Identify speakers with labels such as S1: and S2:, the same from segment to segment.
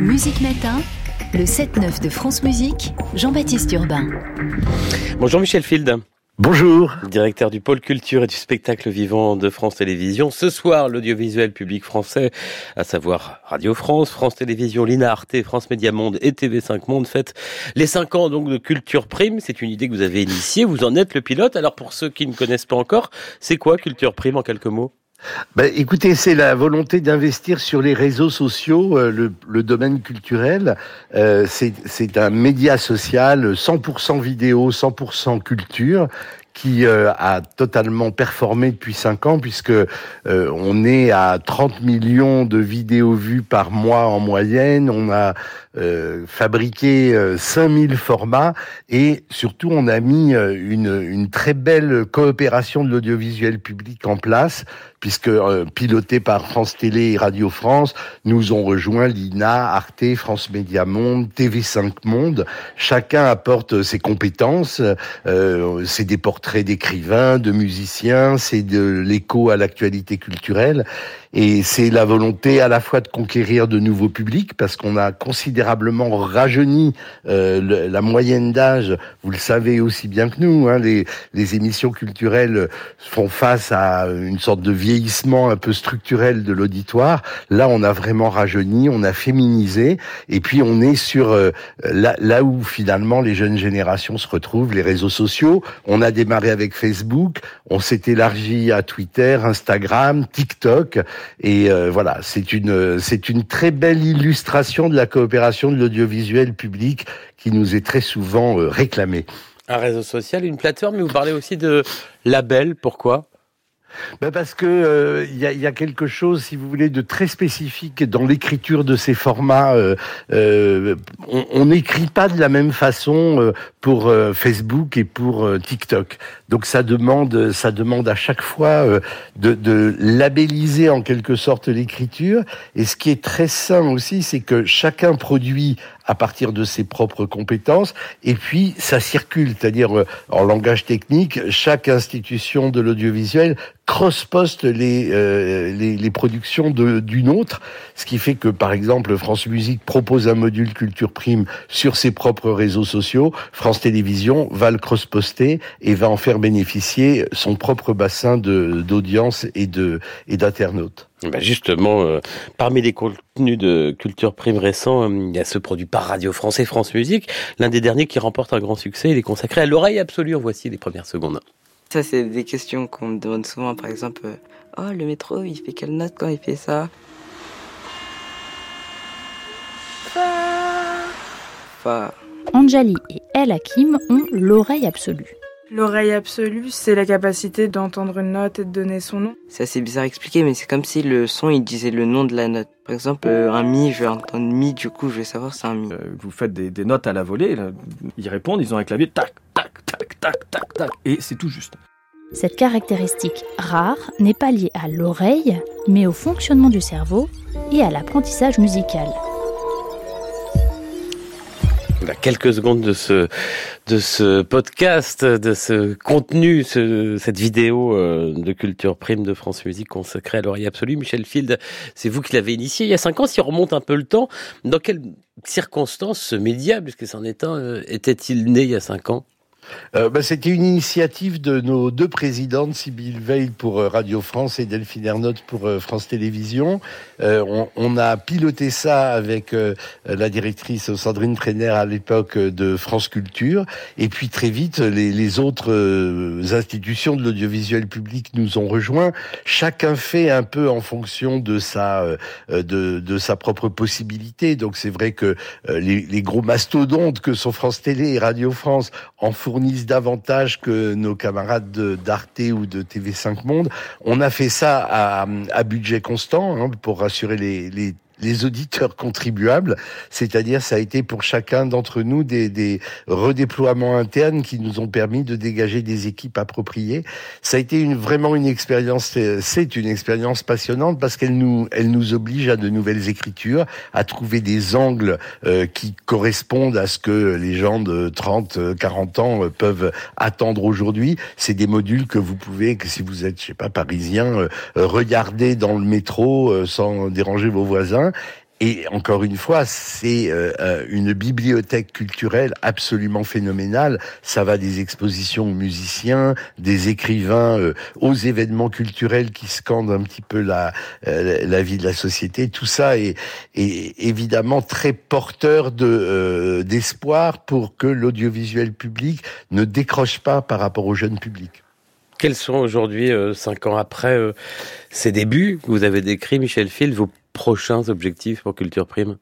S1: Musique Matin, le 7-9 de France Musique, Jean-Baptiste Urbain.
S2: Bonjour Michel Field.
S3: Bonjour.
S2: Directeur du pôle culture et du spectacle vivant de France Télévisions. Ce soir, l'audiovisuel public français, à savoir Radio France, France Télévisions, Lina Arte, France Média Monde et TV5 Monde fête les 5 ans donc de Culture Prime. C'est une idée que vous avez initiée. Vous en êtes le pilote. Alors pour ceux qui ne connaissent pas encore, c'est quoi Culture Prime en quelques mots?
S3: Ben, écoutez, c'est la volonté d'investir sur les réseaux sociaux, euh, le, domaine culturel. Euh, c'est un média social 100% vidéo, 100% culture qui euh, a totalement performé depuis cinq ans puisque euh, on est à 30 millions de vidéos vues par mois en moyenne, on a euh, fabriqué 5000 formats et surtout on a mis une, une très belle coopération de l'audiovisuel public en place puisque piloté par France Télé et Radio France, nous ont rejoint l'INA, Arte, France Média Monde, TV5 Monde. Chacun apporte ses compétences, euh, c'est des portraits d'écrivains, de musiciens, c'est de l'écho à l'actualité culturelle. Et c'est la volonté à la fois de conquérir de nouveaux publics, parce qu'on a considérablement rajeuni euh, la moyenne d'âge. Vous le savez aussi bien que nous, hein, les, les émissions culturelles font face à une sorte de vieillissement un peu structurel de l'auditoire. Là, on a vraiment rajeuni, on a féminisé, et puis on est sur euh, là, là où finalement les jeunes générations se retrouvent, les réseaux sociaux. On a démarré avec Facebook, on s'est élargi à Twitter, Instagram, TikTok. Et euh, voilà, c'est une c'est une très belle illustration de la coopération de l'audiovisuel public qui nous est très souvent euh, réclamée.
S2: Un réseau social, une plateforme, mais vous parlez aussi de label. Pourquoi?
S3: Ben parce que euh, y, a, quelque chose, si vous voulez, de très spécifique dans l'écriture de ces formats. Euh, euh, on n'écrit pas de la même façon pour Facebook et pour TikTok. Donc ça demande, ça demande à chaque fois de, de labelliser en quelque sorte l'écriture. Et ce qui est très sain aussi, c'est que chacun produit à partir de ses propres compétences, et puis ça circule, c'est-à-dire euh, en langage technique, chaque institution de l'audiovisuel cross-poste les, euh, les, les, productions d'une autre, ce qui fait que, par exemple, France Musique propose un module Culture Prime sur ses propres réseaux sociaux, France Télévisions va le cross-poster et va en faire bénéficier son propre bassin d'audience et d'internautes.
S2: Et ben justement, euh, parmi les contenus de Culture Prime récents, euh, il y a ce produit par Radio France et France Musique, l'un des derniers qui remporte un grand succès, il est consacré à l'oreille absolue. Voici les premières secondes.
S4: Ça, c'est des questions qu'on me demande souvent. Par exemple, euh, oh, le métro, il fait quelle note quand il fait ça? Fa.
S1: Fa. Anjali et El Hakim ont l'oreille absolue.
S5: L'oreille absolue, c'est la capacité d'entendre une note et de donner son nom.
S4: C'est assez bizarre à expliquer, mais c'est comme si le son, il disait le nom de la note. Par exemple, euh, un mi, je vais entendre mi, du coup, je vais savoir c'est un mi.
S6: vous faites des, des, notes à la volée, ils répondent, ils ont un clavier, tac, tac, tac, tac, tac, tac, et c'est tout juste.
S1: Cette caractéristique rare n'est pas liée à l'oreille, mais au fonctionnement du cerveau et à l'apprentissage musical.
S2: Quelques secondes de ce de ce podcast, de ce contenu, ce, cette vidéo euh, de Culture Prime de France Musique consacrée à l'oreille absolue. Michel Field, c'est vous qui l'avez initié il y a cinq ans. Si on remonte un peu le temps, dans quelles circonstances ce média, puisque c'en est un, euh, était-il né il y a cinq ans?
S3: Euh, bah, C'était une initiative de nos deux présidentes, Sybille Veil pour euh, Radio France et Delphine Ernotte pour euh, France Télévisions. On, on, a piloté ça avec la directrice Sandrine Trainer à l'époque de France Culture. Et puis très vite, les, les autres institutions de l'audiovisuel public nous ont rejoints. Chacun fait un peu en fonction de sa, de, de sa propre possibilité. Donc c'est vrai que les, les, gros mastodontes que sont France Télé et Radio France en font davantage que nos camarades d'Arte ou de TV5 Monde. On a fait ça à, à budget constant hein, pour rassurer les, les les auditeurs contribuables, c'est-à-dire ça a été pour chacun d'entre nous des, des, redéploiements internes qui nous ont permis de dégager des équipes appropriées. Ça a été une, vraiment une expérience, c'est une expérience passionnante parce qu'elle nous, elle nous oblige à de nouvelles écritures, à trouver des angles euh, qui correspondent à ce que les gens de 30, 40 ans euh, peuvent attendre aujourd'hui. C'est des modules que vous pouvez, que si vous êtes, je sais pas, parisien, euh, regarder dans le métro sans déranger vos voisins Et encore une fois, c'est euh, euh, une bibliothèque culturelle absolument phénoménale. Ça va des expositions aux musiciens, des écrivains, euh, aux événements culturels qui scandent un petit peu la, la vie de la société. Tout ça est, évidemment très porteur de d'espoir pour que l'audiovisuel public ne décroche pas par rapport au jeune public.
S2: Quels sont aujourd'hui, cinq ans après ces débuts que vous avez décrits, Michel Field, vos prochains objectifs pour Culture Prime?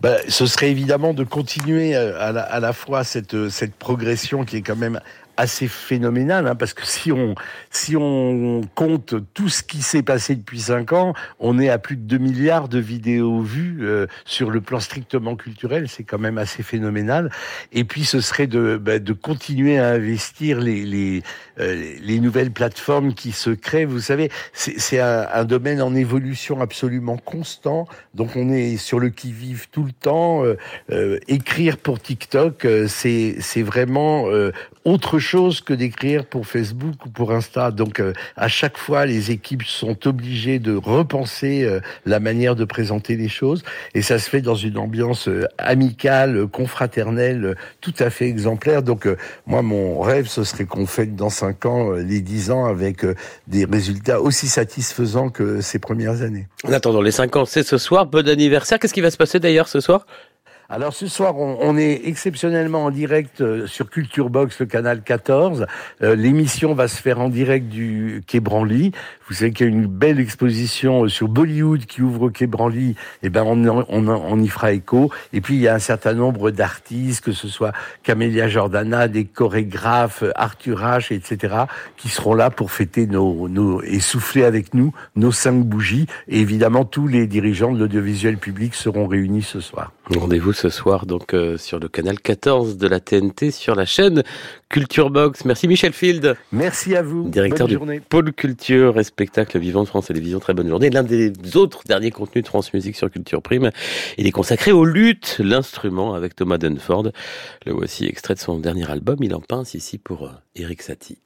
S3: Ben, ce serait évidemment de continuer euh, à la, fois euh, cette progression qui est quand même assez phénoménal, hein, parce que si on si on compte tout ce qui s'est passé depuis cinq ans, on est à plus de 2 milliards de vidéos vues euh, sur le plan strictement culturel. C'est quand même assez phénoménal. Et puis ce serait de bah, de continuer à investir les les, euh, les nouvelles plateformes qui se créent. Vous savez, c'est un, un, domaine en évolution absolument constant. Donc on est sur le qui vive tout le temps. Euh, écrire pour TikTok, c'est c'est vraiment autre chose que d'écrire pour Facebook ou pour Insta. Donc euh, à chaque fois, les équipes sont obligées de repenser euh, la manière de présenter les choses, et ça se fait dans une ambiance euh, amicale, confraternelle, tout à fait exemplaire. Donc moi, mon rêve, ce serait qu'on fête dans cinq ans les dix ans avec des résultats aussi satisfaisants que ces premières années.
S2: En attendant, les cinq ans, c'est ce soir. Bon anniversaire. Qu'est-ce qui va se passer d'ailleurs ce soir?
S3: Alors ce soir, on, est exceptionnellement en direct euh, sur Culture Box, le canal 14. Euh, l'émission va se faire en direct du Quai Branly. Vous savez qu'il y a une belle exposition euh, sur Bollywood qui ouvre au Quai Branly. Et eh ben on, on, on, y fera écho. Et puis il y a un certain nombre d'artistes, que ce soit Camélia Jordana, des chorégraphes, Arthur H, etc., qui seront là pour fêter nos, nos et souffler avec nous nos cinq bougies. Et évidemment, tous les dirigeants de l'audiovisuel public seront réunis ce soir.
S2: Rendez-vous ce soir donc euh, sur le canal 14 de la TNT sur la chaîne Culture Box. Merci Michel Field.
S3: Merci à vous.
S2: Directeur du pôle culture et spectacle vivant de France Télévisions. Très bonne journée. L'un des autres derniers contenus de France Musique sur Culture Prime, il est consacré aux luttes, l'instrument avec Thomas Dunford. Le voici extrait de son dernier album. Il en pince ici pour euh, Eric Satie.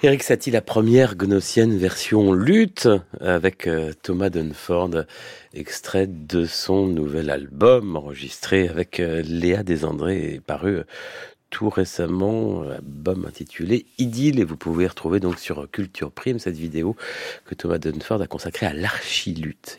S2: Eric Satie, la première gnossienne version lutte avec euh, Thomas Dunford, extrait de son nouvel album enregistré avec euh, Léa Desandré et paru euh, tout récemment, album intitulé Idylle et vous pouvez retrouver donc sur Culture Prime cette vidéo que Thomas Dunford a consacrée à l'archi-lutte.